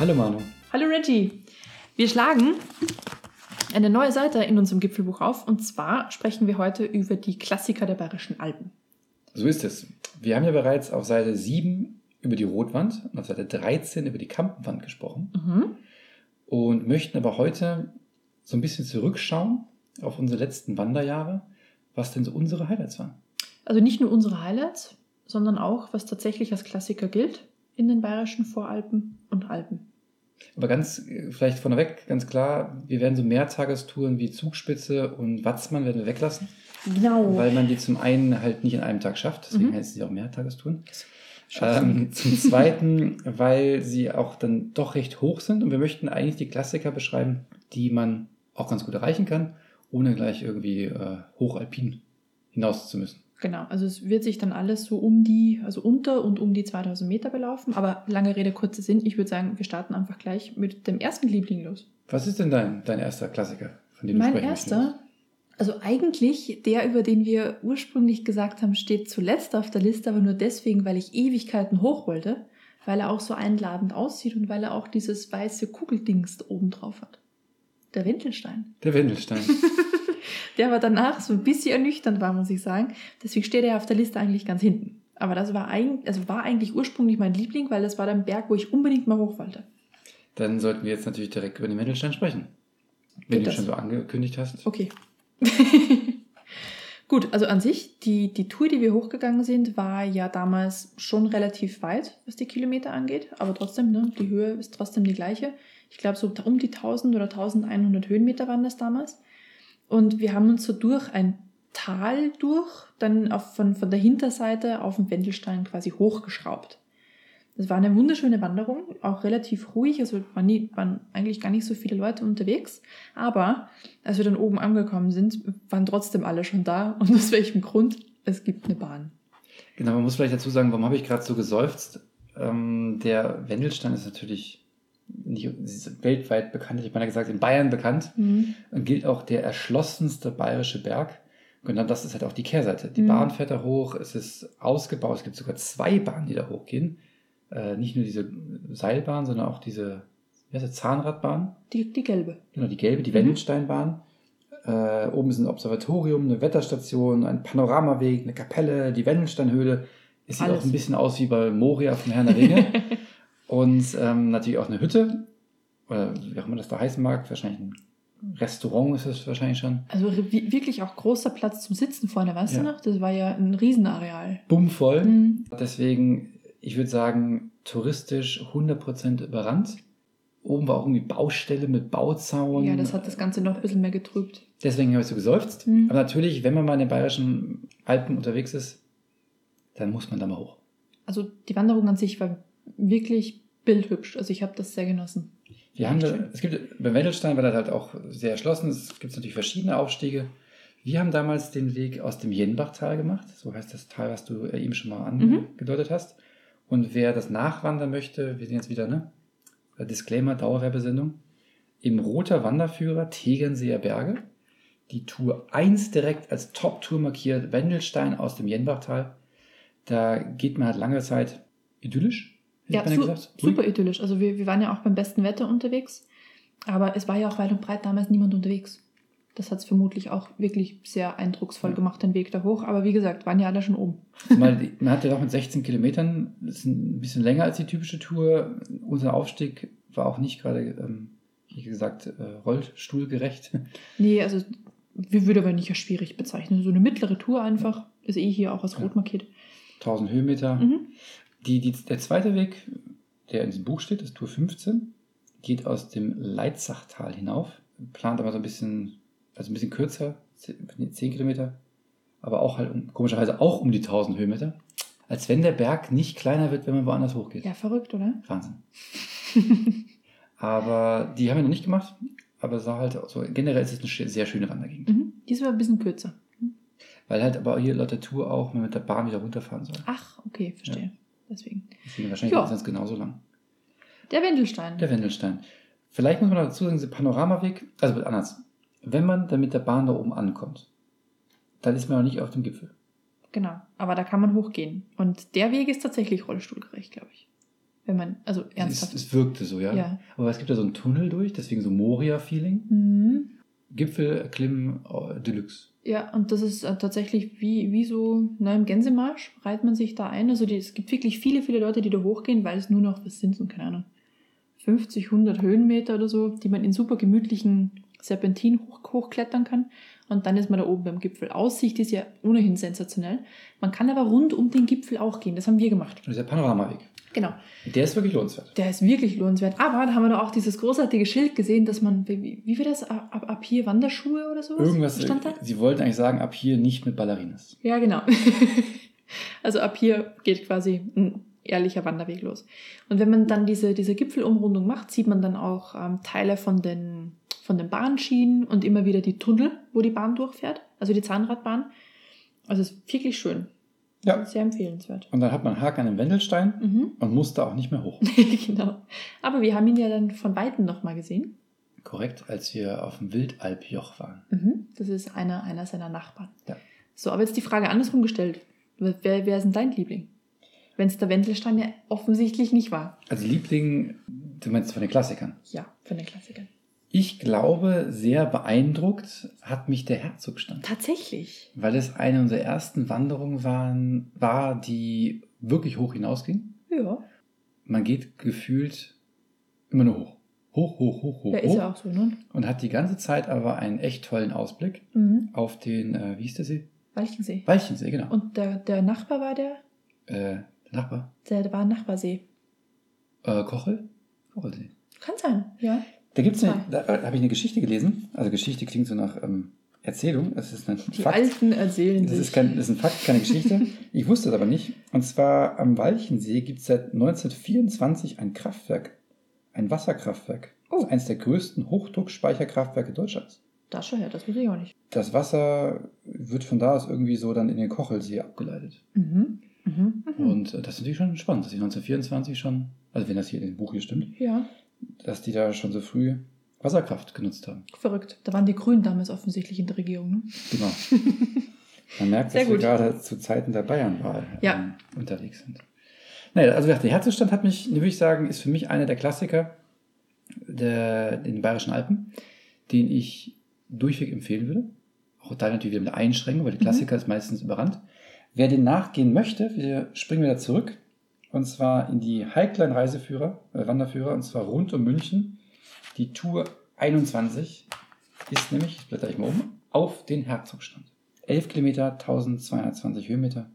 Hallo Manu. Hallo Reggie. Wir schlagen eine neue Seite in unserem Gipfelbuch auf und zwar sprechen wir heute über die Klassiker der Bayerischen Alpen. So ist es. Wir haben ja bereits auf Seite 7 über die Rotwand und auf Seite 13 über die Kampenwand gesprochen Mhm. und möchten aber heute so ein bisschen zurückschauen auf unsere letzten Wanderjahre, was denn so unsere Highlights waren. Also nicht nur unsere Highlights, sondern auch, was tatsächlich als Klassiker gilt in den bayerischen Voralpen und Alpen. Aber ganz, äh, vielleicht vorneweg, ganz klar, wir werden so Mehrtagestouren wie Zugspitze und Watzmann werden wir weglassen, Genau. weil man die zum einen halt nicht in einem Tag schafft, deswegen Mhm. heißen sie auch Mehrtagestouren. Ähm, zum Zweiten, weil sie auch dann doch recht hoch sind und wir möchten eigentlich die Klassiker beschreiben, die man auch ganz gut erreichen kann, ohne gleich irgendwie äh, hochalpin hinaus zu müssen. Genau, also es wird sich dann alles so um die, also unter und um die 2000 Meter belaufen. Aber lange Rede, kurzer Sinn. Ich würde sagen, wir starten einfach gleich mit dem ersten Liebling los. Was ist denn dein, dein erster Klassiker, von dem du Mein erster, also eigentlich der, über den wir ursprünglich gesagt haben, steht zuletzt auf der Liste, aber nur deswegen, weil ich Ewigkeiten hoch wollte, weil er auch so einladend aussieht und weil er auch dieses weiße Kugeldings oben drauf hat. Der Wendelstein. Der Wendelstein. Der aber danach so ein bisschen ernüchternd war, muss ich sagen. Deswegen steht er auf der Liste eigentlich ganz hinten. Aber das war, eigentlich, also war eigentlich ursprünglich mein Liebling, weil das war der Berg, wo ich unbedingt mal hoch wollte. Dann sollten wir jetzt natürlich direkt über den Wendelstein sprechen. Wenn Geht du das? schon so angekündigt hast. Okay. Gut, also an sich, die, die Tour, die wir hochgegangen sind, war ja damals schon relativ weit, was die Kilometer angeht. Aber trotzdem, ne, die Höhe ist trotzdem die gleiche. Ich glaube, so um die 1000 oder 1100 Höhenmeter waren das damals. Und wir haben uns so durch ein Tal durch, dann auf, von, von der Hinterseite auf den Wendelstein quasi hochgeschraubt. Das war eine wunderschöne Wanderung, auch relativ ruhig, also waren, nie, waren eigentlich gar nicht so viele Leute unterwegs. Aber als wir dann oben angekommen sind, waren trotzdem alle schon da. Und aus welchem Grund? Es gibt eine Bahn. Genau, man muss vielleicht dazu sagen, warum habe ich gerade so geseufzt? Ähm, der Wendelstein ist natürlich nicht weltweit bekannt, ich meine gesagt, in Bayern bekannt und gilt auch der erschlossenste bayerische Berg. Genau das ist halt auch die Kehrseite. Die Mhm. Bahn fährt da hoch, es ist ausgebaut, es gibt sogar zwei Bahnen, die da hochgehen. Äh, nicht nur diese Seilbahn, sondern auch diese wie heißt das, Zahnradbahn. Die, die gelbe. Genau, die gelbe, die Mhm. Wendelsteinbahn. Äh, oben ist ein Observatorium, eine Wetterstation, ein Panoramaweg, eine Kapelle, die Wendelsteinhöhle. Es sieht Alles. auch ein bisschen aus wie bei Moria von Herrn der Ringe. Und ähm, natürlich auch eine Hütte. Oder wie auch immer das da heißen mag. Wahrscheinlich ein Restaurant ist es wahrscheinlich schon. Also wi- wirklich auch großer Platz zum Sitzen vorne, weißt Ja. du noch? Das war ja ein Riesenareal. Bummvoll. Mhm. Deswegen, ich würde sagen, touristisch 100% überrannt. Oben war auch irgendwie Baustelle mit Bauzaun. Ja, das hat das Ganze noch ein bisschen mehr getrübt. Deswegen habe ich so geseufzt. Mhm. Aber natürlich, wenn man mal in den bayerischen Alpen unterwegs ist, dann muss man da mal hoch. Also die Wanderung an sich war wirklich bildhübsch. Also ich habe das sehr genossen. Wir haben da, es gibt bei Wendelstein war das halt auch sehr erschlossen. Es gibt natürlich verschiedene Aufstiege. Wir haben damals den Weg aus dem Jenbachtal gemacht. So heißt das Tal, was du äh, eben schon mal Mhm. angedeutet hast. Und wer das nachwandern möchte, wir sind jetzt wieder, ne? Äh, Disclaimer, Dauerwerbesendung. Im Roter Wanderführer Tegernseer Berge. Die Tour 1 direkt als Top-Tour markiert. Wendelstein aus dem Jenbachtal. Da geht man halt lange Zeit idyllisch. Ja, ich beinahe su super idyllisch. Also wir, wir waren ja auch beim besten Wetter unterwegs. Aber es war ja auch weit und breit damals niemand unterwegs. Das hat es vermutlich auch wirklich sehr eindrucksvoll Ja. gemacht, den Weg da hoch. Aber wie gesagt, waren ja alle schon oben. Die- man hatte doch mit 16 Kilometern, das ist ein bisschen länger als die typische Tour. Unser Aufstieg war auch nicht gerade, ähm, wie gesagt, äh, rollstuhlgerecht. Nee, also wir würde aber nicht als schwierig bezeichnen. So eine mittlere Tour einfach. Ist eh hier auch als Ja. rot markiert. 1000 Höhenmeter. Mhm. Die, die, der zweite Weg, der in diesem Buch steht, ist Tour 15, geht aus dem Leitzachtal hinauf, plant aber so ein bisschen, also ein bisschen kürzer, 10 10 Kilometer, aber auch halt um, komischerweise auch um die 1000 Höhenmeter. Als wenn der Berg nicht kleiner wird, wenn man woanders hochgeht. Ja, verrückt, oder? Wahnsinn. Aber die haben wir noch nicht gemacht. Aber sah halt so, generell ist es eine sehr schöne Wandergegend. Mhm. Diesmal ein bisschen kürzer. Weil halt aber hier laut der Tour auch man mit der Bahn wieder runterfahren soll. Ach, okay, verstehe. Deswegen. Deswegen wahrscheinlich Ja. ist es genauso lang. Der Wendelstein. Der Wendelstein. Vielleicht muss man dazu sagen, dieser Panoramaweg, also anders. Wenn man dann mit der Bahn da oben ankommt, dann ist man noch nicht auf dem Gipfel. Genau. Aber da kann man hochgehen. Und der Weg ist tatsächlich rollstuhlgerecht, glaube ich. Wenn man, also Es, ernsthaft. es wirkte so, ja. Ja. Aber es gibt ja so einen Tunnel durch, deswegen so Moria-Feeling. Mhm. Gipfelklimmen äh, Deluxe. Ja, und das ist äh, tatsächlich wie, wie so na, im Gänsemarsch, reiht man sich da ein. Also die, es gibt wirklich viele, viele Leute, die da hochgehen, weil es nur noch, was sind so, keine Ahnung, 50, 100 Höhenmeter oder so, die man in super gemütlichen Serpentin hoch, hochklettern kann. Und dann ist man da oben beim Gipfel. Aussicht ist ja ohnehin sensationell. Man kann aber rund um den Gipfel auch gehen. Das haben wir gemacht. Und dieser Panoramaweg. Genau. Der ist wirklich lohnenswert. Der ist wirklich lohnenswert. Aber da haben wir da auch dieses großartige Schild gesehen, dass man, wie, wie war das, ab, ab hier Wanderschuhe oder sowas? Irgendwas, stand da? sie wollten eigentlich sagen, ab hier nicht mit Ballerinas. Ja, genau. also ab hier geht quasi ein ehrlicher Wanderweg los. Und wenn man dann diese, diese Gipfelumrundung macht, sieht man dann auch ähm, Teile von den, von den Bahnschienen und immer wieder die Tunnel, wo die Bahn durchfährt, also die Zahnradbahn. Also es ist wirklich schön. Ja. Sehr empfehlenswert. Und dann hat man einen Haken an dem Wendelstein Mhm. und muss da auch nicht mehr hoch. genau. Aber wir haben ihn ja dann von Weitem nochmal gesehen. Korrekt, als wir auf dem Wildalpjoch waren. Mhm. Das ist einer, einer seiner Nachbarn. Ja. So, aber jetzt die Frage andersrum gestellt. Wer, wer ist denn dein Liebling? Wenn es der Wendelstein ja offensichtlich nicht war. Also Liebling, du meinst von den Klassikern. Ja, von den Klassikern. Ich glaube, sehr beeindruckt hat mich der Herzogstand. Tatsächlich. Weil es eine unserer ersten Wanderungen waren, war, die wirklich hoch hinausging. Ja, Man geht gefühlt immer nur hoch. Hoch, hoch, hoch, hoch, ja ist hoch. ja auch so, ne? Und hat die ganze Zeit aber einen echt tollen Ausblick Mhm. auf den, äh, wie hieß der See? Walchensee. Walchensee, genau. Und der, der Nachbar war der? äh, der Nachbar? Der, der war ein Nachbarsee. Äh, Kochel? Kochelsee. Kann sein, ja. Da gibt's eine, da habe ich eine Geschichte gelesen. Also Geschichte klingt so nach ähm, Erzählung. Das ist ein Die Fakt. Alten erzählen Das ist, kein, das ist ein Fakt, keine Geschichte. Ich wusste es aber nicht. Und zwar am Walchensee gibt es seit 1924 ein Kraftwerk, ein Wasserkraftwerk. Oh. Das ist eines der größten Hochdruckspeicherkraftwerke Deutschlands. das schon her, das weiß ich auch nicht. Das Wasser wird von da aus irgendwie so dann in den Kochelsee abgeleitet. Mhm. Mhm. Mhm. Und äh, das ist natürlich schon spannend, dass die 1924 schon, also wenn das hier in dem Buch hier stimmt, Ja, dass die da schon so früh Wasserkraft genutzt haben. verrückt. Da waren die Grünen damals offensichtlich in der Regierung, ne? Genau. Man merkt, dass wir gerade zu Zeiten der Bayernwahl Ja. ähm, unterwegs sind. Naja, also der Herzogstand hat mich, würde ich sagen, ist für mich einer der Klassiker der, den Bayerischen Alpen, den ich durchweg empfehlen würde. Auch da natürlich wieder mit Einschränkungen, weil der Mhm. Klassiker ist meistens überrannt. Wer den nachgehen möchte, wir springen wieder zurück. Und zwar in die heiklen Reiseführer, äh, Wanderführer, und zwar rund um München. Die Tour 21 ist nämlich, ich blätter ich mal um, auf den Herzogstand. 11 Kilometer, 1220 Höhenmeter.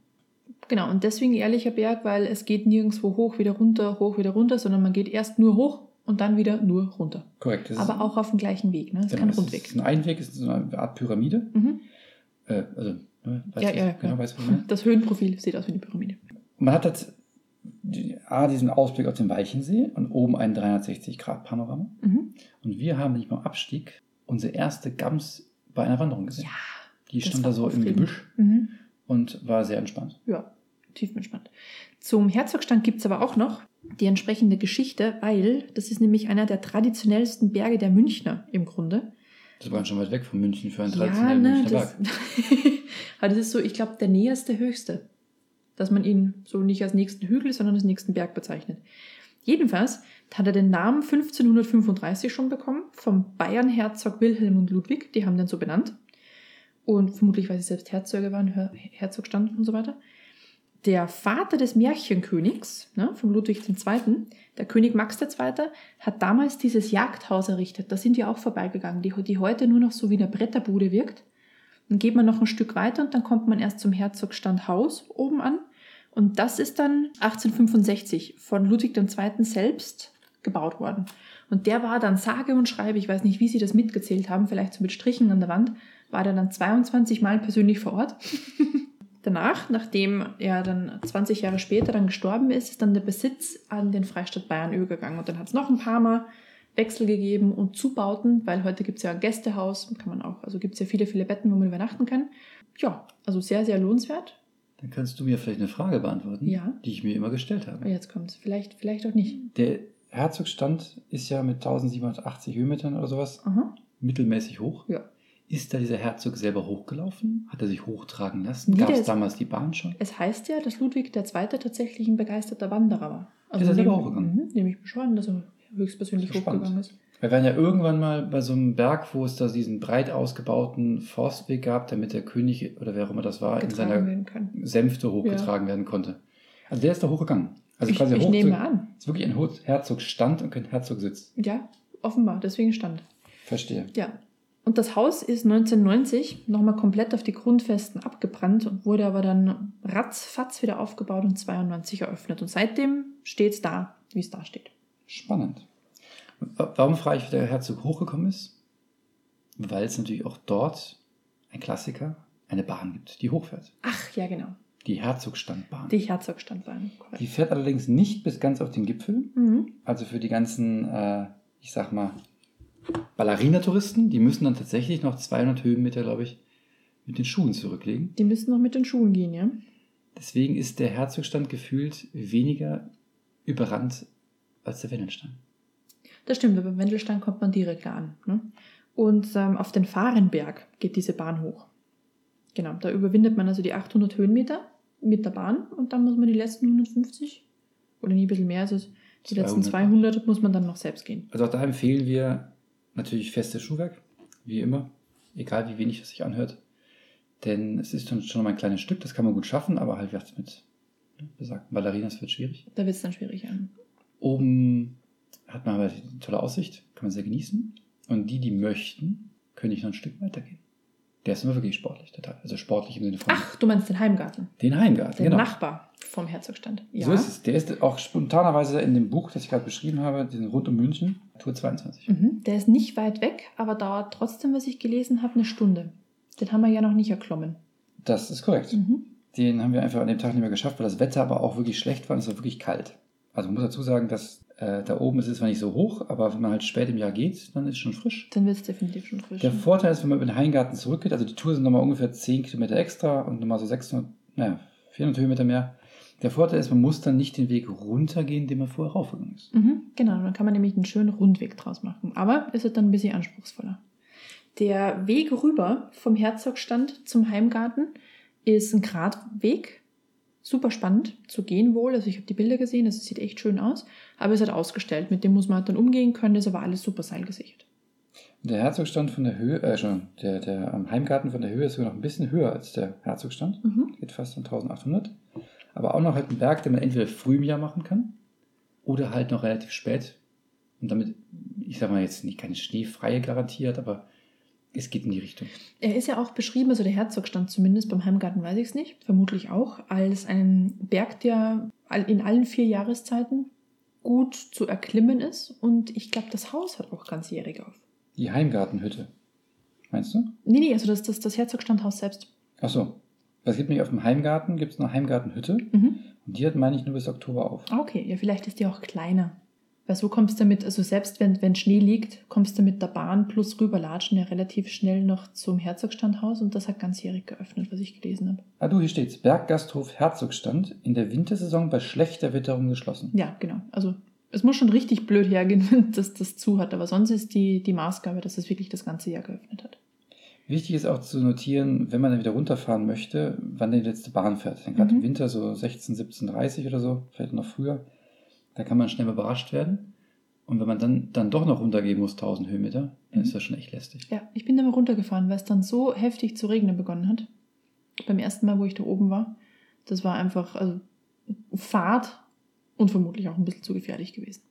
Genau, und deswegen ehrlicher Berg, weil es geht nirgendwo hoch, wieder runter, hoch, wieder runter, sondern man geht erst nur hoch und dann wieder nur runter. Korrekt. das ist- Aber auch auf dem gleichen Weg, ne? Es ist genau, kein es Rundweg. ist ein Einweg, es ist so eine Art Pyramide. Mhm. Äh, also, ne, Ja, ja, genau, ja. weißt du, was meine? Das Höhenprofil sieht aus wie eine Pyramide. Man hat halt die, A, diesen Ausblick auf den Walchensee und oben ein 360-Grad-Panorama. Mhm. Und wir haben nämlich beim Abstieg unsere erste Gams bei einer Wanderung gesehen. Ja. die stand da so im. Gebüsch Mhm. und war sehr entspannt. Ja, tiefenentspannt. Zum Herzogstand gibt es aber auch noch die entsprechende Geschichte, weil das ist nämlich einer der traditionellsten Berge der Münchner im Grunde. Das war schon weit weg von München für einen Ja, traditionellen ne, Münchner das, Berg. aber das ist so, ich glaube, der näherste höchste. Dass man ihn so nicht als nächsten Hügel, sondern als nächsten Berg bezeichnet. Jedenfalls hat er den Namen 1535 schon bekommen vom Bayernherzog Wilhelm und Ludwig. Die haben den so benannt. Und vermutlich, weil sie selbst Herzöge waren, Her Herzog standen und so weiter. Der Vater des Märchenkönigs, ne, vom Ludwig II., der König Max II., hat damals dieses Jagdhaus errichtet. Da sind wir auch vorbeigegangen, die, die heute nur noch so wie eine Bretterbude wirkt. Dann geht man noch ein Stück weiter und dann kommt man erst zum Herzogstand Haus oben an. Und das ist dann 1865 von Ludwig II. selbst gebaut worden. Und der war dann sage und schreibe, ich weiß nicht, wie sie das mitgezählt haben, vielleicht so mit Strichen an der Wand, war der dann 22 Mal persönlich vor Ort. Danach, nachdem er dann 20 Jahre später dann gestorben ist, ist dann der Besitz an den Freistaat Bayern übergegangen. Und dann hat es noch ein paar Mal Wechsel gegeben und Zubauten, weil heute gibt es ja ein Gästehaus, kann man auch, also gibt es ja viele, viele Betten, wo man übernachten kann. Ja, also sehr, sehr lohnenswert. Dann kannst du mir vielleicht eine Frage beantworten, Ja. die ich mir immer gestellt habe. jetzt kommt es. Vielleicht, vielleicht auch nicht. Der Herzogstand ist ja mit 1780 Höhenmetern oder sowas Aha. mittelmäßig hoch. Ja. Ist da dieser Herzog selber hochgelaufen? Hat er sich hochtragen lassen? Nee, Gab es damals die Bahn schon? Es heißt ja, dass Ludwig II. tatsächlich ein begeisterter Wanderer war. Ist er lieber hochgegangen? Mhm, nehme ich mir schon an, dass er höchstpersönlich ist hochgegangen ist. Wir waren ja irgendwann mal bei so einem Berg, wo es da diesen breit ausgebauten Forstweg gab, damit der König oder wer auch immer das war, in seiner. Sänfte hochgetragen werden konnte. Also der ist da hochgegangen. Also ich quasi ich hoch nehme an. ist wirklich ein Ho- Herzogsstand und kein Herzogsitz. Ja, offenbar, deswegen stand. Verstehe. Ja. Und das Haus ist 1990 nochmal komplett auf die Grundfesten abgebrannt und wurde aber dann ratzfatz wieder aufgebaut und 92 eröffnet. Und seitdem steht es da, wie es da steht. Spannend. Warum frage ich, wie der Herzog hochgekommen ist? Weil es natürlich auch dort, ein Klassiker, eine Bahn gibt, die hochfährt. Ach, ja, genau. Die Herzogstandbahn. Die Herzogstandbahn. korrekt. Die fährt allerdings nicht bis ganz auf den Gipfel. Mhm. Also für die ganzen, äh, ich sag mal, Ballerina-Touristen, die müssen dann tatsächlich noch 200 Höhenmeter, glaube ich, mit den Schuhen zurücklegen. Die müssen noch mit den Schuhen gehen, ja? Deswegen ist der Herzogstand gefühlt weniger überrannt als der Wendelstein. Das stimmt, aber beim Wendelstein kommt man direkt da an. Ne? Und ähm, auf den Fahrenberg geht diese Bahn hoch. Genau, da überwindet man also die 800 Höhenmeter mit der Bahn und dann muss man die letzten 150 oder nie ein bisschen mehr es, die letzten 200. 200 muss man dann noch selbst gehen. Also auch da empfehlen wir natürlich festes Schuhwerk, wie immer, egal wie wenig es sich anhört. Denn es ist dann schon mal ein kleines Stück, das kann man gut schaffen, aber halt mit ne, besagten Ballerinas wird schwierig. Da wird es dann schwierig. Ja. Oben hat man aber eine tolle Aussicht, kann man sehr genießen. Und die, die möchten, können nicht noch ein Stück weitergehen. Der ist immer wirklich sportlich, der Teil. Also sportlich im Sinne von Ach, du meinst den Heimgarten, den Heimgarten. den genau. Nachbar vom Herzogstand. Ja. So ist es. Der ist auch spontanerweise in dem Buch, das ich gerade beschrieben habe, diesen Rund um München, Tour 22. Mhm. Der ist nicht weit weg, aber dauert trotzdem, was ich gelesen habe, eine Stunde. Den haben wir ja noch nicht erklommen. Das ist korrekt. Mhm. Den haben wir einfach an dem Tag nicht mehr geschafft, weil das Wetter aber auch wirklich schlecht war und es war wirklich kalt. Also man muss dazu sagen, dass äh, da oben ist es zwar nicht so hoch, aber wenn man halt spät im Jahr geht, dann ist es schon frisch. Dann wird es definitiv schon frisch. Der Vorteil ist, wenn man über den Heingarten zurückgeht, also die Tour sind nochmal ungefähr 10 Kilometer extra und nochmal so 600, naja, 400 Höhenmeter mehr. Der Vorteil ist, man muss dann nicht den Weg runtergehen, den man vorher raufgegangen ist. Mhm, genau, dann kann man nämlich einen schönen Rundweg draus machen. Aber ist es dann ein bisschen anspruchsvoller. Der Weg rüber vom Herzogstand zum Heimgarten ist ein Gradweg. Super spannend zu gehen wohl. Also ich habe die Bilder gesehen, das sieht echt schön aus. Aber es halt ausgestellt. Mit dem muss man halt dann umgehen können. Das ist aber alles super seilgesichert. Der Herzogstand von der Höhe, äh, schon, der, der am Heimgarten von der Höhe ist sogar noch ein bisschen höher als der Herzogstand. Mhm. Geht fast um 1800. Aber auch noch halt ein Berg, den man entweder früh im Jahr machen kann oder halt noch relativ spät. Und damit, ich sag mal jetzt nicht keine schneefreie garantiert, aber es geht in die Richtung. Er ist ja auch beschrieben, also der Herzogstand zumindest, beim Heimgarten weiß ich es nicht, vermutlich auch, als ein Berg, der in allen vier Jahreszeiten gut zu erklimmen ist. Und ich glaube, das Haus hat auch ganzjährig auf. Die Heimgartenhütte. Meinst du? Nee, nee, also das, das, das Herzogstandhaus selbst. Ach so. Es gibt nämlich auf dem Heimgarten, gibt es eine Heimgartenhütte. Mhm. Und die hat, meine ich, nur bis Oktober auf. Ah, Okay, ja, vielleicht ist die auch kleiner. Weil so kommst du mit, also selbst wenn, wenn Schnee liegt, kommst du mit der Bahn plus rüberlatschen ja relativ schnell noch zum Herzogstandhaus und das hat ganzjährig geöffnet, was ich gelesen habe. Ah, du, hier steht's. Berggasthof Herzogstand, in der Wintersaison bei schlechter Witterung geschlossen. Ja, genau. Also es muss schon richtig blöd hergehen, wenn das das zu hat. Aber sonst ist die, die Maßgabe, dass es wirklich das ganze Jahr geöffnet hat. Wichtig ist auch zu notieren, wenn man dann wieder runterfahren möchte, wann die letzte Bahn fährt. Denn gerade Mhm. im Winter so 16, 17, 30 oder so, vielleicht noch früher, da kann man schnell mal überrascht werden. Und wenn man dann, dann doch noch runtergehen muss, 1000 Höhenmeter, dann ist das schon echt lästig. Ja, ich bin da mal runtergefahren, weil es dann so heftig zu regnen begonnen hat. Beim ersten Mal, wo ich da oben war. Das war einfach also, Fahrt und vermutlich auch ein bisschen zu gefährlich gewesen.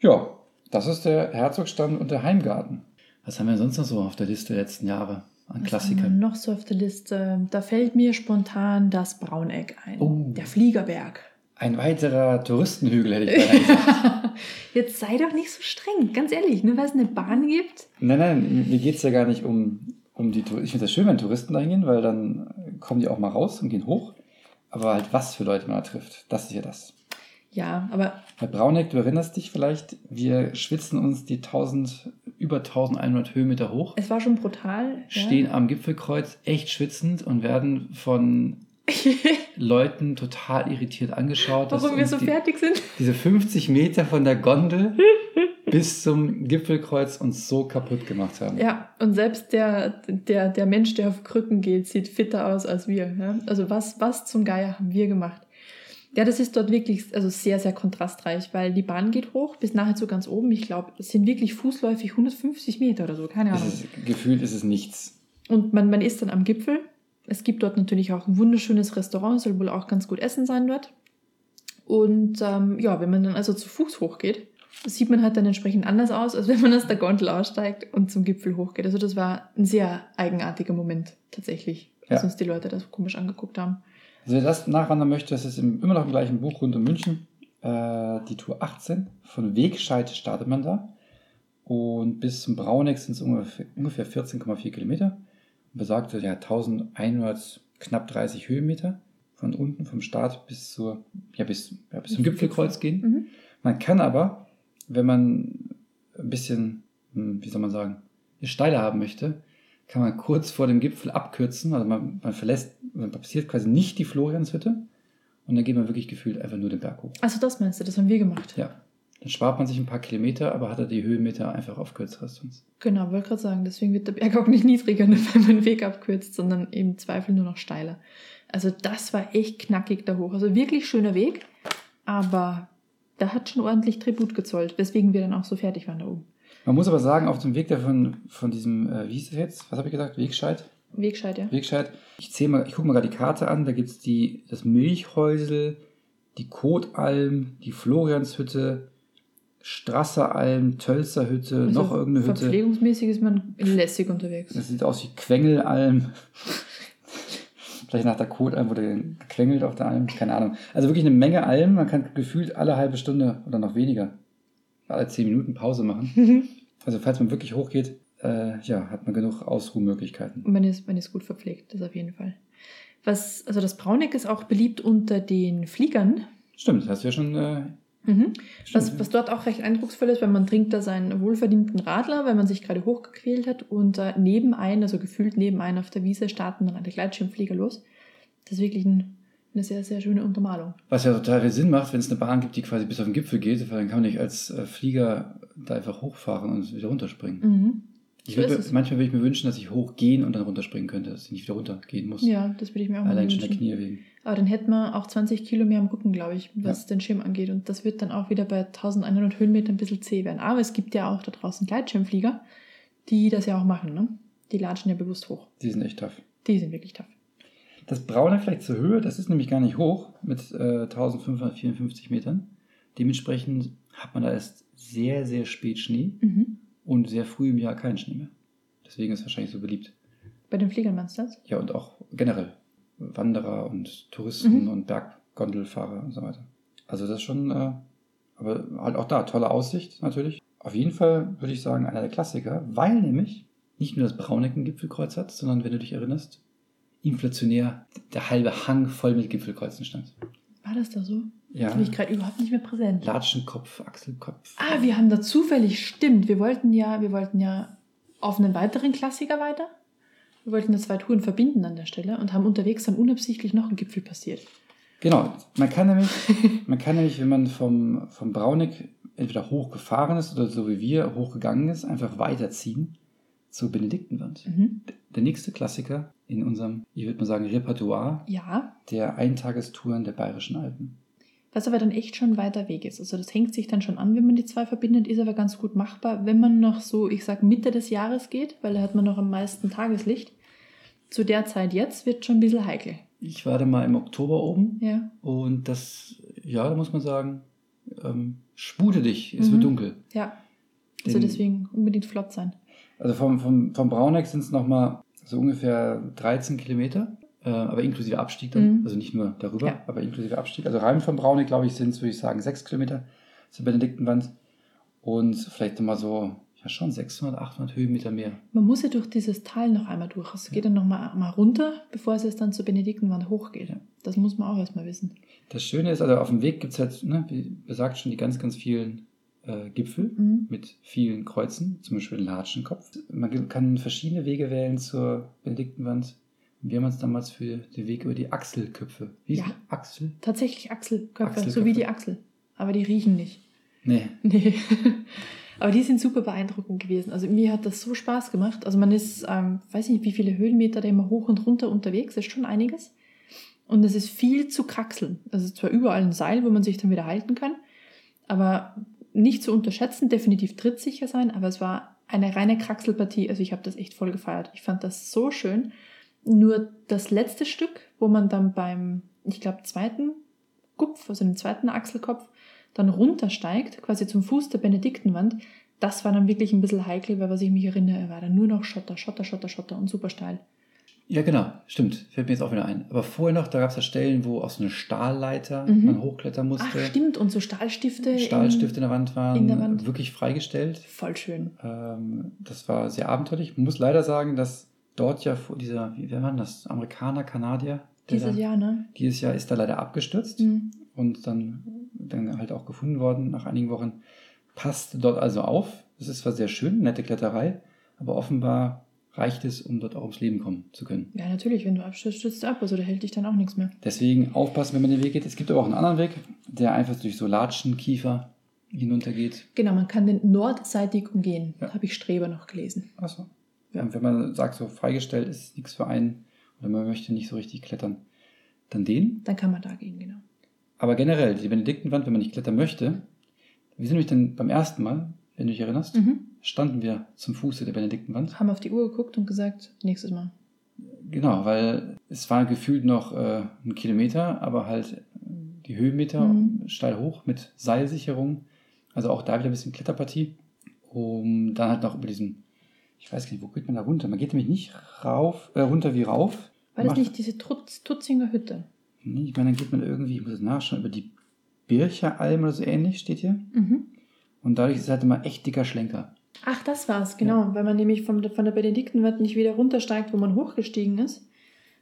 Ja, das ist der Herzogstand und der Heimgarten. Was haben wir sonst noch so auf der Liste der letzten Jahre an Was haben wir Klassikern? noch so auf der Liste? Da fällt mir spontan das Brauneck ein. Oh. Der Fliegerberg. Ein weiterer Touristenhügel, hätte ich gesagt. Jetzt sei doch nicht so streng, ganz ehrlich, nur weil es eine Bahn gibt. Nein, nein, mir geht es ja gar nicht um, um die Touristen. Ich finde das schön, wenn Touristen da hingehen, weil dann kommen die auch mal raus und gehen hoch. Aber halt, was für Leute man da trifft, das ist ja das. Ja, aber Bei Brauneck, du erinnerst dich vielleicht, wir schwitzen uns die 1000, über 1100 Höhenmeter hoch, es war schon brutal. stehen am Gipfelkreuz echt schwitzend und werden von Leuten total irritiert angeschaut. dass Warum wir so die, fertig sind. diese 50 Meter von der Gondel bis zum Gipfelkreuz uns so kaputt gemacht haben. Ja, und selbst der, der, der Mensch, der auf Krücken geht, sieht fitter aus als wir. Ja? Also was, was zum Geier haben wir gemacht? Ja, das ist dort wirklich also sehr, sehr kontrastreich, weil die Bahn geht hoch bis nachher zu ganz oben. Ich glaube, es sind wirklich fußläufig 150 Meter oder so, keine Ahnung. Es ist, gefühlt ist es nichts. Und man, man ist dann am Gipfel. Es gibt dort natürlich auch ein wunderschönes Restaurant, soll wohl auch ganz gut essen sein dort. Und ähm, ja, wenn man dann also zu Fuß hochgeht, sieht man halt dann entsprechend anders aus, als wenn man aus der Gondel aussteigt und zum Gipfel hochgeht. Also das war ein sehr eigenartiger Moment tatsächlich, als Ja. uns die Leute das komisch angeguckt haben. Also wer das nachwandern möchte, das ist im, immer noch im gleichen Buch rund um München. Äh, die Tour 18. Von Wegscheid startet man da. Und bis zum Brauneck sind es ungefähr, ungefähr 14,4 Kilometer. Besagte ja 1100 knapp 30 Höhenmeter. Von unten vom Start bis zur ja, bis, ja, bis zum Gipfelkreuz gehen. Mhm. Man kann aber, wenn man ein bisschen, hm, wie soll man sagen, steiler haben möchte, kann man kurz vor dem Gipfel abkürzen. Also man, man verlässt, man passiert quasi nicht die Florianshütte und dann geht man wirklich gefühlt einfach nur den Berg hoch. Also das meinst du, das haben wir gemacht. Ja. Dann spart man sich ein paar Kilometer, aber hat er die Höhenmeter einfach auf kürzere Distanz. Genau, wollte gerade sagen, deswegen wird der Berg auch nicht niedriger, wenn man den Weg abkürzt, sondern im Zweifel nur noch steiler. Also das war echt knackig da hoch. Also wirklich schöner Weg, aber da hat schon ordentlich Tribut gezollt, weswegen wir dann auch so fertig waren da oben. Man muss aber sagen, auf dem Weg davon, von diesem, äh, wie hieß das jetzt? Was habe ich gesagt? Wegscheid? Wegscheid, ja. Wegscheid. Ich mal, ich gucke mal gerade die Karte an. Da gibt es das Milchhäusel, die Kotalm, die Florianshütte, Strasseralm, Tölzerhütte, Also noch irgendeine Hütte. Verpflegungsmäßig ist man lässig unterwegs. Das sieht aus wie Quengelalm. Vielleicht nach der Kotalm wurde gequengelt auf der Alm. Keine Ahnung. Also wirklich eine Menge Almen. Man kann gefühlt alle halbe Stunde oder noch weniger, alle zehn Minuten Pause machen. Also falls man wirklich hochgeht, äh, ja, hat man genug Ausruhmöglichkeiten. Und man ist, man ist gut verpflegt, das auf jeden Fall. Was, also das Brauneck ist auch beliebt unter den Fliegern. Stimmt, das hast du ja schon. Äh, Mhm. Was, was dort auch recht eindrucksvoll ist, weil man trinkt da seinen wohlverdienten Radler, weil man sich gerade hochgequält hat und äh, nebenein, also gefühlt nebenein auf der Wiese, starten dann alle Gleitschirmflieger los. Das ist wirklich ein, eine sehr, sehr schöne Untermalung. Was ja total viel Sinn macht, wenn es eine Bahn gibt, die quasi bis auf den Gipfel geht, weil dann kann man nicht als äh, Flieger da einfach hochfahren und wieder runterspringen. Mhm. Ich So würd, ist mir- es. manchmal würde ich mir wünschen, dass ich hochgehen und dann runterspringen könnte, dass ich nicht wieder runtergehen muss. Ja, das würde ich mir auch mal Allein schon der wünschen. Knie wegen. Aber dann hätten wir auch 20 Kilo mehr am Rücken, glaube ich, was den Schirm angeht. Und das wird dann auch wieder bei 1100 Höhenmetern ein bisschen zäh werden. Aber es gibt ja auch da draußen Gleitschirmflieger, die das ja auch machen. Ne? Die latschen ja bewusst hoch. Die sind echt tough. Die sind wirklich tough. Das Braune vielleicht zur Höhe, das ist nämlich gar nicht hoch mit äh, 1554 Metern. Dementsprechend hat man da erst sehr, sehr spät Schnee Mhm. Und sehr früh im Jahr keinen Schnee mehr. Deswegen ist es wahrscheinlich so beliebt. Bei den Fliegern meinst du das? Ja, und auch generell Wanderer und Touristen Mhm. und Berggondelfahrer und so weiter. Also das ist schon, äh, aber halt auch da, tolle Aussicht natürlich. Auf jeden Fall würde ich sagen, einer der Klassiker, weil nämlich nicht nur das Brauneck ein Gipfelkreuz hat, sondern wenn du dich erinnerst, inflationär der halbe Hang voll mit Gipfelkreuzen stand. War das da so? Ja, Habe ich gerade überhaupt nicht mehr präsent. Latschenkopf, Achselkopf. Ah, wir haben da zufällig, stimmt. Wir wollten ja, wir wollten ja auf einen weiteren Klassiker weiter. Wir wollten ja zwei Touren verbinden an der Stelle und haben unterwegs dann unabsichtlich noch ein Gipfel passiert. Genau, man kann nämlich, man kann nämlich, wenn man vom, vom Brauneck entweder hochgefahren ist oder so wie wir hochgegangen ist, einfach weiterziehen zur Benediktenwand. Mhm. Der nächste Klassiker in unserem, ich würde mal sagen, Repertoire Ja, der Eintagestouren der Bayerischen Alpen. Was aber dann echt schon weiter Weg ist. Also das hängt sich dann schon an, wenn man die zwei verbindet, ist aber ganz gut machbar, wenn man noch so, ich sag Mitte des Jahres geht, weil da hat man noch am meisten Tageslicht. Zu der Zeit jetzt wird schon ein bisschen heikel. Ich war da mal im Oktober oben Ja. und das, ja, da muss man sagen, ähm, spute dich, es Mhm. wird dunkel. Ja. Also Den- deswegen unbedingt flott sein. Also vom, vom, vom Brauneck sind es nochmal so ungefähr 13 Kilometer, äh, aber inklusive Abstieg dann. Mhm. Also nicht nur darüber, Ja. aber inklusive Abstieg. Also rein vom Brauneck, glaube ich, sind es, würde ich sagen, 6 Kilometer zur Benediktenwand und vielleicht nochmal so, ja schon 600, 800 Höhenmeter mehr. Man muss ja durch dieses Tal noch einmal durch. Es geht dann noch mal, runter, bevor es jetzt dann zur Benediktenwand hochgeht. Ja. Das muss man auch erstmal wissen. Das Schöne ist, also auf dem Weg gibt es halt, ne, wie besagt schon, die ganz, ganz vielen äh, Gipfel Mhm. mit vielen Kreuzen, zum Beispiel den Latschenkopf. Man kann verschiedene Wege wählen zur Benediktenwand. Wir haben uns damals für den Weg über die Achselköpfe. Wie Ja. Achsel? Tatsächlich Achselköpfe, Achselköpfe. so wie die Achsel. Aber die riechen nicht. Nee, Nee. Aber die sind super beeindruckend gewesen. Also mir hat das so Spaß gemacht. Also man ist, ähm, weiß nicht, wie viele Höhenmeter da immer hoch und runter unterwegs, das ist schon einiges. Und es ist viel zu kraxeln. Es ist zwar überall ein Seil, wo man sich dann wieder halten kann, aber nicht zu unterschätzen, definitiv trittsicher sein, aber es war eine reine Kraxelpartie. Also ich habe das echt voll gefeiert. Ich fand das so schön. Nur das letzte Stück, wo man dann beim, ich glaube, zweiten Gupf, also dem zweiten Achselkopf, dann runtersteigt, quasi zum Fuß der Benediktenwand, das war dann wirklich ein bisschen heikel, weil was ich mich erinnere, war dann nur noch Schotter, Schotter, Schotter, Schotter und super steil. Ja, genau, stimmt. Fällt mir jetzt auch wieder ein. Aber vorher noch, da gab es ja Stellen, wo auch so eine Stahlleiter Mhm. man hochklettern musste. Ach, stimmt, und so Stahlstifte. Stahlstifte in der Wand waren in der Wand. wirklich freigestellt. In, voll schön. Ähm, das war sehr abenteuerlich. Ich muss leider sagen, dass dort ja vor dieser, wie wer war denn das? Amerikaner, Kanadier? Dieses da, Jahr, ne? Dieses Jahr ist da leider abgestürzt Mhm. und dann, dann halt auch gefunden worden nach einigen Wochen. Passt dort also auf. Es ist zwar sehr schön, nette Kletterei, aber offenbar reicht es, um dort auch ums Leben kommen zu können. Ja, natürlich, wenn du abstürzt, stürzt du ab, also da hält dich dann auch nichts mehr. Deswegen aufpassen, wenn man den Weg geht. Es gibt aber auch einen anderen Weg, der einfach durch so Latschen, Kiefer hinuntergeht. Genau, man kann den nordseitig umgehen. Ja. Habe ich Streber noch gelesen. Achso. Wenn man sagt, so freigestellt ist nichts für einen oder man möchte nicht so richtig klettern, dann den. Dann kann man da gehen, genau. Aber generell, die Benediktenwand, wenn man nicht klettern möchte, wir sind nämlich dann beim ersten Mal, wenn du dich erinnerst, Mhm. standen wir zum Fuße der Benediktenwand. Haben auf die Uhr geguckt und gesagt, nächstes Mal. Genau, weil es war gefühlt noch äh, ein Kilometer, aber halt äh, die Höhenmeter Mhm. steil hoch mit Seilsicherung. Also auch da wieder ein bisschen Kletterpartie. Um dann halt noch über diesen, ich weiß gar nicht, wo geht man da runter? Man geht nämlich nicht rauf, äh, runter wie rauf. War das nicht diese Trutz, Tutzinger Hütte? Nee, ich meine, dann geht man irgendwie, ich muss es nachschauen, über die Bircheralm oder so ähnlich steht hier. Mhm. Und dadurch ist es halt immer echt dicker Schlenker. Ach, das war's, genau. Weil man nämlich vom, von der Benediktenwand nicht wieder runtersteigt, wo man hochgestiegen ist,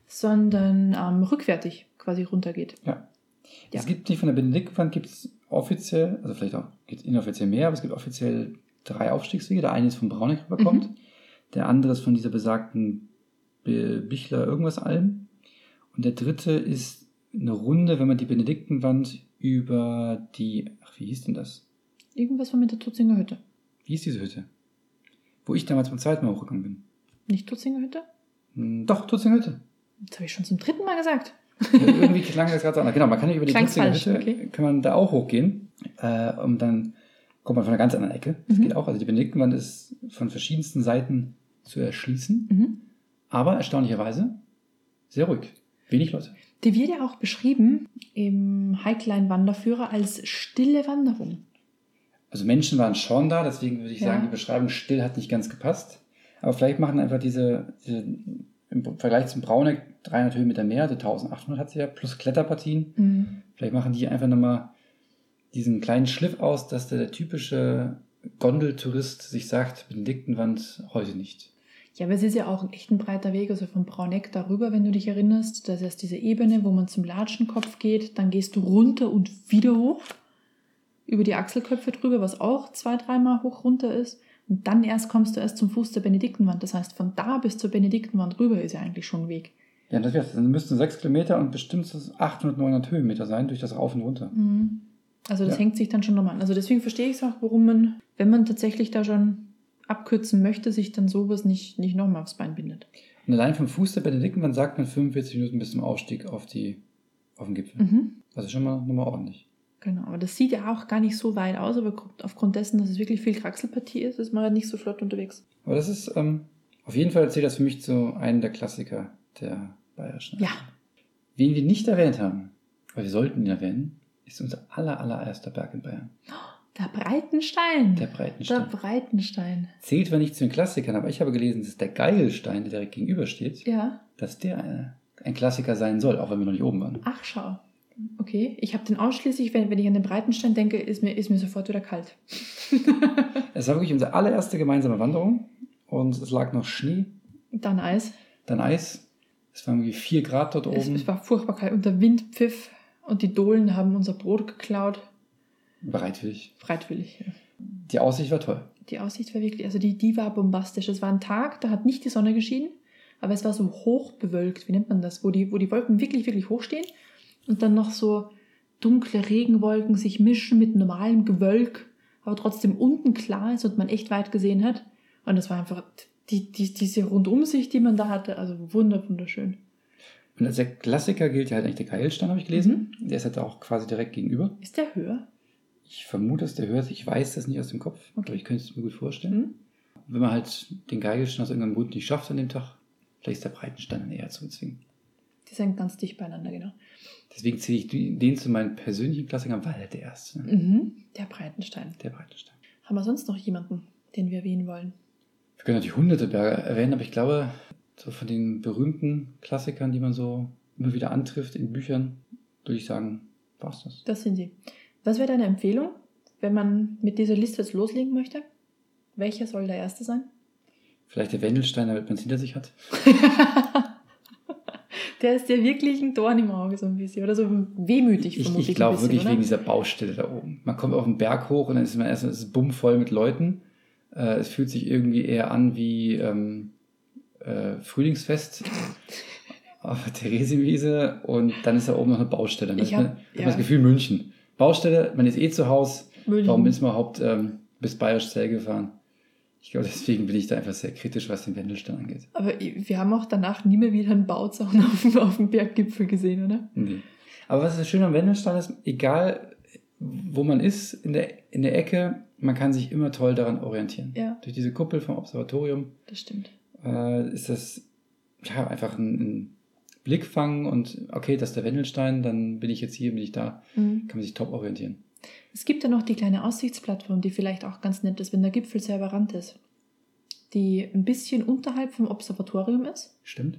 sondern ähm, rückwärtig quasi runtergeht. Ja. Ja. Es gibt nicht von der Benediktenwand gibt es offiziell, also vielleicht auch gibt es inoffiziell mehr, aber es gibt offiziell drei Aufstiegswege. Der eine ist von Brauneck rüberkommt, Mhm. der andere ist von dieser besagten Bi- Bichler irgendwas Alm und der dritte ist eine Runde, wenn man die Benediktenwand über die, ach wie hieß denn das? Irgendwas war mit der Tutzinger Hütte. Wie hieß diese Hütte? Wo ich damals beim zweiten Mal hochgegangen bin. Nicht Tutzinger Hütte? Hm, Doch, Tutzinger Hütte. Das habe ich schon zum dritten Mal gesagt. Irgendwie klang das gerade so anders. Genau, man kann nicht über die Klang's Tutzinger falsch, Hütte, okay. kann man da auch hochgehen. Äh, und dann kommt man von einer ganz anderen Ecke. Das Mhm. geht auch. Also die Benediktenwand ist von verschiedensten Seiten zu erschließen. Mhm. Aber erstaunlicherweise sehr ruhig. Wenig Leute. Die wird ja auch beschrieben im Highline-Wanderführer als stille Wanderung. Also Menschen waren schon da, deswegen würde ich Ja. sagen, die Beschreibung still hat nicht ganz gepasst. Aber vielleicht machen einfach diese, diese im Vergleich zum Brauneck 300 Höhenmeter mehr, also 1800 hat sie ja, plus Kletterpartien. Mhm. Vielleicht machen die einfach nochmal diesen kleinen Schliff aus, dass der, der typische Gondeltourist sich sagt, Benediktenwand heute nicht. Ja, aber es ist ja auch echt ein breiter Weg, also von Brauneck darüber, wenn du dich erinnerst. Das ist diese Ebene, wo man zum Latschenkopf geht, dann gehst du runter und wieder hoch, über die Achselköpfe drüber, was auch zwei, dreimal hoch runter ist. Und dann erst kommst du erst zum Fuß der Benediktenwand. Das heißt, von da bis zur Benediktenwand rüber ist ja eigentlich schon ein Weg. Ja, das. Dann müssten sechs Kilometer und bestimmt so 800, 900 Höhenmeter sein durch das Rauf und Runter. Mhm. Also das Ja. hängt sich dann schon nochmal an. Also deswegen verstehe ich es auch, warum man, wenn man tatsächlich da schon abkürzen möchte, sich dann sowas nicht, nicht nochmal aufs Bein bindet. Und allein vom Fuß der Benediktenwand sagt man 45 Minuten bis zum Aufstieg auf, die, auf den Gipfel. Mhm. Also schon mal, nochmal ordentlich. Genau, aber das sieht ja auch gar nicht so weit aus, aber aufgrund dessen, dass es wirklich viel Kraxelpartie ist, ist man halt nicht so flott unterwegs. Aber das ist, ähm, auf jeden Fall zählt das für mich zu einem der Klassiker der Bayerischen. Ja. Wen wir nicht erwähnt haben, aber wir sollten ihn erwähnen, ist unser aller, allererster Berg in Bayern. Der Breitenstein. Der Der Breitenstein. Breitenstein. Zählt zwar nicht zu den Klassikern, aber ich habe gelesen, dass der Geilstein, der direkt gegenüber steht, Ja. dass der ein, ein Klassiker sein soll, auch wenn wir noch nicht oben waren. Ach, schau. Okay, ich habe den ausschließlich, wenn, wenn ich an den Breitenstein denke, ist mir, ist mir sofort wieder kalt. Es war wirklich unsere allererste gemeinsame Wanderung und es lag noch Schnee, Dann Eis. dann Eis. Es waren irgendwie vier Grad dort Es, oben. es war furchtbar kalt und der Wind pfiff und die Dohlen haben unser Brot geklaut. Bereitwillig. Breitwillig. Ja. Die Aussicht war toll. Die Aussicht war wirklich, also die, die war bombastisch. Es war ein Tag, da hat nicht die Sonne geschienen, aber es war so hoch bewölkt, wie nennt man das, wo die, wo die Wolken wirklich, wirklich hoch stehen und dann noch so dunkle Regenwolken sich mischen mit normalem Gewölk, aber trotzdem unten klar ist und man echt weit gesehen hat. Und das war einfach die, die, diese Rundumsicht, die man da hatte, also wunder, wunderschön. Und als der Klassiker gilt ja halt eigentlich der Keilstein, habe ich gelesen. Der ist halt auch quasi direkt gegenüber. Ist der höher? Ich vermute, dass der hört. Ich weiß das nicht aus dem Kopf, Okay. aber ich könnte es mir gut vorstellen. Mhm. Wenn man halt den Geigelstein aus irgendeinem Grund nicht schafft an dem Tag, vielleicht ist der Breitenstein dann eher zu bezwingen. Die sind ganz dicht beieinander, genau. Deswegen zähle ich den zu meinen persönlichen Klassikern, weil er der erste, ne? Mhm. Der Breitenstein. der Breitenstein. Haben wir sonst noch jemanden, den wir erwähnen wollen? Wir können natürlich hunderte Berge erwähnen, aber ich glaube, so von den berühmten Klassikern, die man so immer wieder antrifft in Büchern, würde ich sagen, war's das. Das sind sie. Was wäre deine Empfehlung, wenn man mit dieser Liste jetzt loslegen möchte? Welcher soll der erste sein? Vielleicht der Wendelstein, damit man es hinter sich hat. der ist ja wirklich ein Dorn im Auge, so ein bisschen. Oder so wehmütig Ich, vermutlich. ich glaube wirklich oder? wegen dieser Baustelle da oben. Man kommt auf den Berg hoch und dann ist man erst es ist bummvoll mit Leuten. Äh, es fühlt sich irgendwie eher an wie ähm, äh, Frühlingsfest auf der Theresienwiese und dann ist da oben noch eine Baustelle. Dann Ich hat man, hab- hat man ja. das Gefühl München. Baustelle, man ist eh zu Hause. München. Warum ist man überhaupt ähm, bis Bayerisch Zell gefahren? Ich glaube, deswegen bin ich da einfach sehr kritisch, was den Wendelstein angeht. Aber wir haben auch danach nie mehr wieder einen Bauzaun auf, dem- auf dem Berggipfel gesehen, oder? Nee. Aber was das Schöne am Wendelstein ist, egal wo man ist, in der, in der Ecke, man kann sich immer toll daran orientieren. Ja, Durch diese Kuppel vom Observatorium das stimmt. Äh, ist das ja, einfach ein, ein Blickfang und okay, das ist der Wendelstein, dann bin ich jetzt hier, bin ich da, Mhm. kann man sich top orientieren. Es gibt ja noch die kleine Aussichtsplattform, die vielleicht auch ganz nett ist, wenn der Gipfel selber rand ist. Die ein bisschen unterhalb vom Observatorium ist. Stimmt?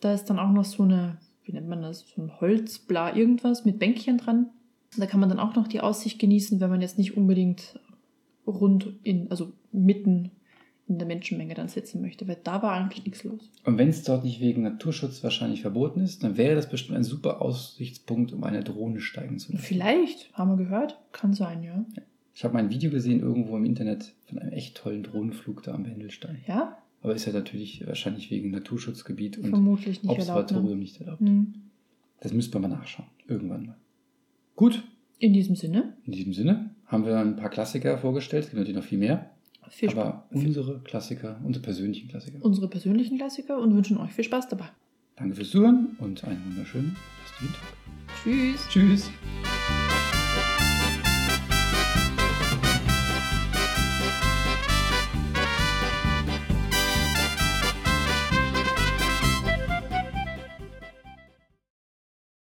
Da ist dann auch noch so eine, wie nennt man das, so ein Holzbla irgendwas mit Bänkchen dran. Da kann man dann auch noch die Aussicht genießen, wenn man jetzt nicht unbedingt rund in, also mitten in der Menschenmenge dann sitzen möchte, weil da war eigentlich nichts los. Und wenn es dort nicht wegen Naturschutz wahrscheinlich verboten ist, dann wäre das bestimmt ein super Aussichtspunkt, um eine Drohne steigen zu lassen. Vielleicht, haben wir gehört, kann sein, ja. Ich habe mal ein Video gesehen irgendwo im Internet von einem echt tollen Drohnenflug da am Wendelstein. Ja, Aber ist ja natürlich wahrscheinlich wegen Naturschutzgebiet und vermutlich nicht erlaubt. Observatorium Ne? nicht erlaubt. Mhm. Das müsste man mal nachschauen. Irgendwann mal. Gut, In diesem Sinne, in diesem Sinne haben wir ein paar Klassiker vorgestellt. Es gibt natürlich noch viel mehr. Viel aber Spaß. unsere Klassiker, unsere persönlichen Klassiker. Unsere persönlichen Klassiker und wünschen euch viel Spaß dabei. Danke fürs Zuhören und einen wunderschönen restlichen Tag. Tschüss. Tschüss.